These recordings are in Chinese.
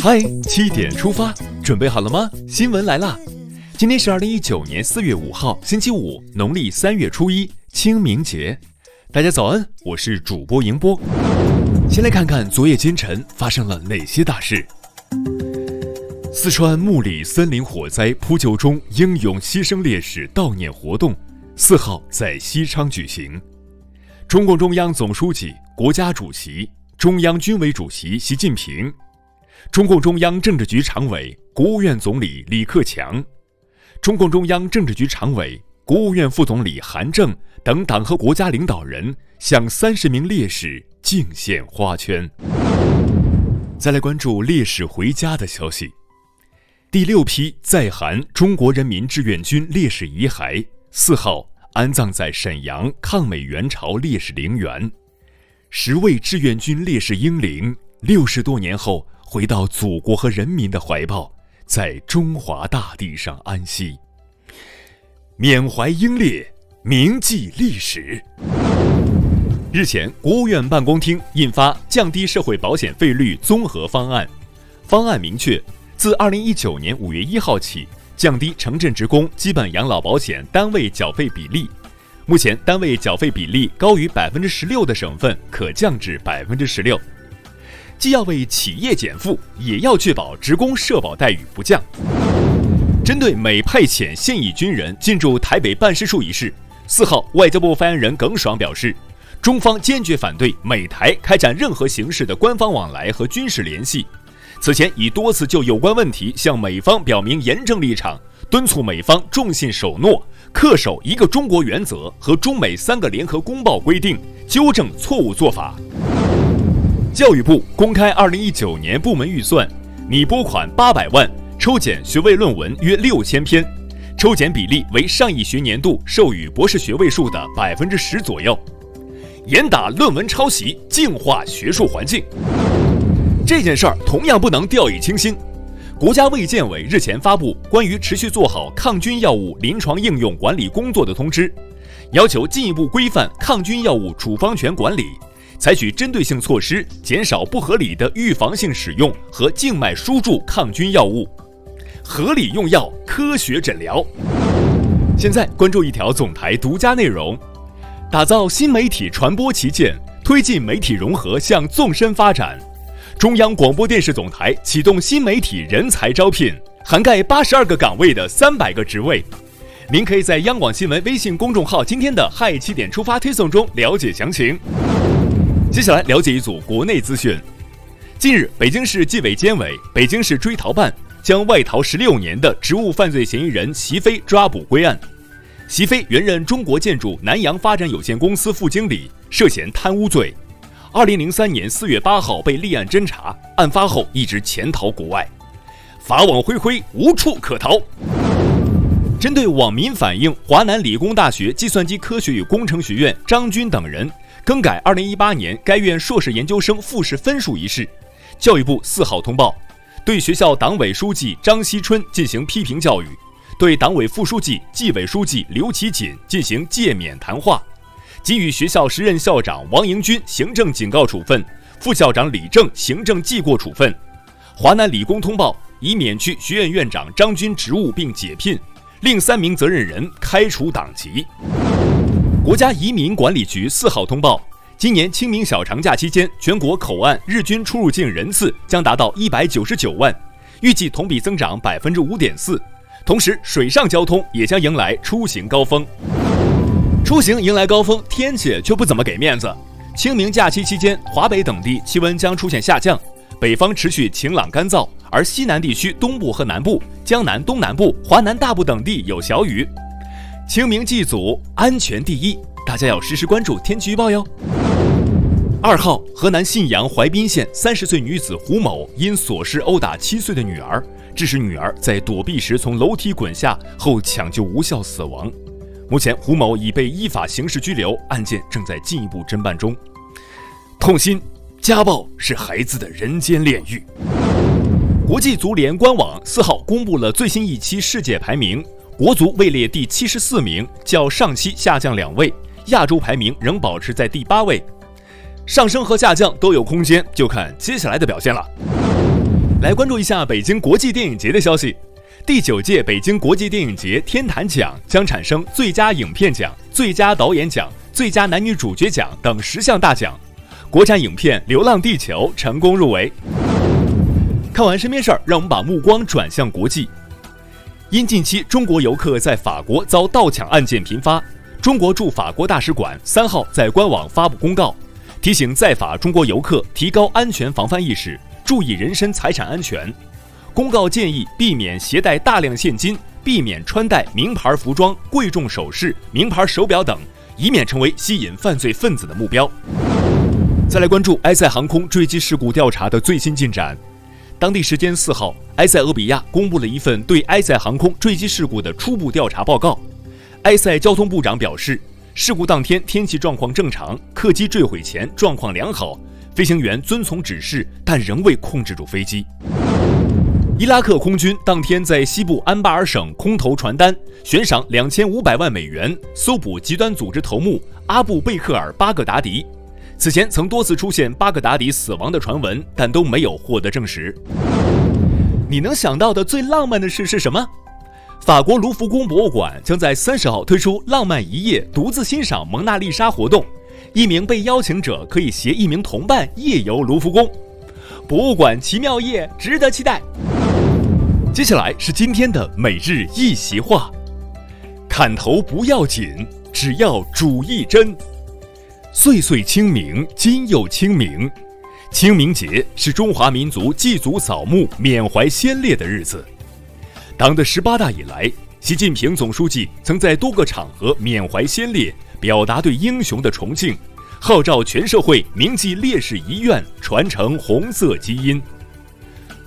嗨，七点出发，准备好了吗？新闻来啦！今天是二零一九年四月五号，星期五，农历三月初一，清明节。大家早安，我是主播迎波。先来看看昨夜今晨发生了哪些大事。四川木里森林火灾扑救中英勇牺牲烈士悼念活动，四号在西昌举行。中共中央总书记、国家主席、中央军委主席习近平。中共中央政治局常委、国务院总理李克强，中共中央政治局常委、国务院副总理韩正等党和国家领导人向三十名烈士敬献花圈。再来关注烈士回家的消息，第六批在韩中国人民志愿军烈士遗骸四号安葬在沈阳抗美援朝烈士陵园，十位志愿军烈士英灵六十多年后。回到祖国和人民的怀抱，在中华大地上安息。缅怀英烈，铭记历史。日前，国务院办公厅印发降低社会保险费率综合方案，方案明确，自二零一九年五月一号起，降低城镇职工基本养老保险单位缴费比例。目前，单位缴费比例高于百分之十六的省份，可降至百分之十六。既要为企业减负，也要确保职工社保待遇不降。针对美派遣现役军人进驻台北办事处一事，四号，外交部发言人耿爽表示，中方坚决反对美台开展任何形式的官方往来和军事联系。此前已多次就有关问题向美方表明严正立场，敦促美方重信守诺，恪守一个中国原则和中美三个联合公报规定，纠正错误做法。教育部公开二零一九年部门预算，拟拨款八百万，抽检学位论文约六千篇，抽检比例为上一学年度授予博士学位数的百分之十左右。严打论文抄袭，净化学术环境。这件事儿同样不能掉以轻心。国家卫健委日前发布关于持续做好抗菌药物临床应用管理工作的通知，要求进一步规范抗菌药物处方权管理。采取针对性措施，减少不合理的预防性使用和静脉输注抗菌药物，合理用药，科学诊疗。现在关注一条总台独家内容：打造新媒体传播旗舰，推进媒体融合向纵深发展。中央广播电视总台启动新媒体人才招聘，涵盖八十二个岗位的三百个职位。您可以在央广新闻微信公众号今天的“嗨七点出发”推送中了解详情。接下来了解一组国内资讯。近日，北京市纪委监委、北京市追逃办将外逃十六年的职务犯罪嫌疑人席飞抓捕归案。席飞原任中国建筑南洋发展有限公司副经理，涉嫌贪污罪。二零零三年四月八号被立案侦查，案发后一直潜逃国外，法网恢恢，无处可逃。针对网民反映，华南理工大学计算机科学与工程学院张军等人。更改二零一八年该院硕士研究生复试分数一事，教育部四号通报，对学校党委书记张锡春进行批评教育，对党委副书记、纪委书记刘其锦进行诫勉谈话，给予学校时任校长王迎军行政警告处分，副校长李正行政记过处分。华南理工通报，已免去学院院长张军职务并解聘，另三名责任人开除党籍。国家移民管理局四号通报，今年清明小长假期间，全国口岸日均出入境人次将达到一百九十九万，预计同比增长百分之五点四。同时，水上交通也将迎来出行高峰。出行迎来高峰，天气却不怎么给面子。清明假期期间，华北等地气温将出现下降，北方持续晴朗干燥，而西南地区东部和南部、江南东南部、华南大部等地有小雨。清明祭祖，安全第一，大家要时时关注天气预报哟。二号，河南信阳淮滨县三十岁女子胡某因琐事殴打七岁的女儿，致使女儿在躲避时从楼梯滚下后抢救无效死亡。目前，胡某已被依法刑事拘留，案件正在进一步侦办中。痛心，家暴是孩子的人间炼狱。国际足联官网四号公布了最新一期世界排名。国足位列第七十四名，较上期下降两位。亚洲排名仍保持在第八位，上升和下降都有空间，就看接下来的表现了。来关注一下北京国际电影节的消息。第九届北京国际电影节天坛奖将产生最佳影片奖、最佳导演奖、最佳男女主角奖等十项大奖。国产影片《流浪地球》成功入围。看完身边事儿，让我们把目光转向国际。因近期中国游客在法国遭盗抢案件频发，中国驻法国大使馆三号在官网发布公告，提醒在法中国游客提高安全防范意识，注意人身财产安全。公告建议避免携带大量现金，避免穿戴名牌服装、贵重首饰、名牌手表等，以免成为吸引犯罪分子的目标。再来关注埃塞航空坠机事故调查的最新进展。当地时间四号，埃塞俄比亚公布了一份对埃塞航空坠机事故的初步调查报告。埃塞交通部长表示，事故当天天气状况正常，客机坠毁前状况良好，飞行员遵从指示，但仍未控制住飞机。伊拉克空军当天在西部安巴尔省空投传单，悬赏两千五百万美元搜捕极端组织头目阿布贝克尔·巴格达迪。此前曾多次出现巴格达迪死亡的传闻，但都没有获得证实。你能想到的最浪漫的事是什么？法国卢浮宫博物馆将在三十号推出“浪漫一夜”独自欣赏蒙娜丽莎活动，一名被邀请者可以携一名同伴夜游卢浮宫。博物馆奇妙夜，值得期待。接下来是今天的每日一席话：砍头不要紧，只要主一针。岁岁清明，今又清明。清明节是中华民族祭祖扫墓、缅怀先烈的日子。党的十八大以来，习近平总书记曾在多个场合缅怀先烈，表达对英雄的崇敬，号召全社会铭记烈士遗愿，传承红色基因。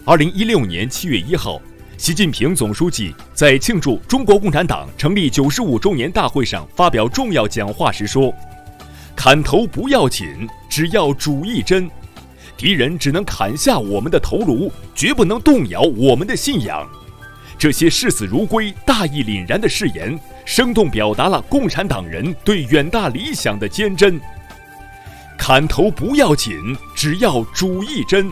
二零一六年七月一号，习近平总书记在庆祝中国共产党成立九十五周年大会上发表重要讲话时说。砍头不要紧，只要主一针。敌人只能砍下我们的头颅，绝不能动摇我们的信仰。这些视死如归、大义凛然的誓言，生动表达了共产党人对远大理想的坚贞。砍头不要紧，只要主一针，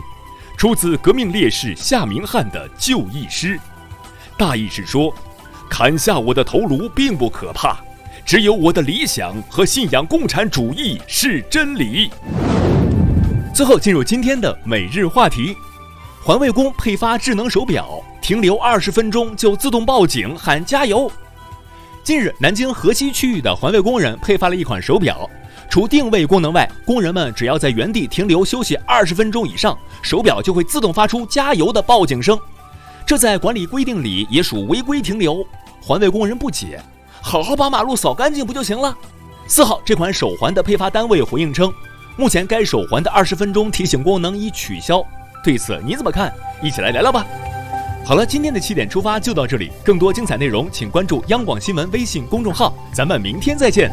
出自革命烈士夏明翰的就义诗。大意是说，砍下我的头颅并不可怕。只有我的理想和信仰共产主义是真理。最后进入今天的每日话题：环卫工配发智能手表，停留二十分钟就自动报警喊加油。近日，南京河西区域的环卫工人配发了一款手表，除定位功能外，工人们只要在原地停留休息二十分钟以上，手表就会自动发出加油的报警声。这在管理规定里也属违规停留。环卫工人不解。好好把马路扫干净不就行了？四号，这款手环的配发单位回应称，目前该手环的二十分钟提醒功能已取消。对此你怎么看？一起来聊聊吧。好了，今天的七点出发就到这里，更多精彩内容请关注央广新闻微信公众号，咱们明天再见。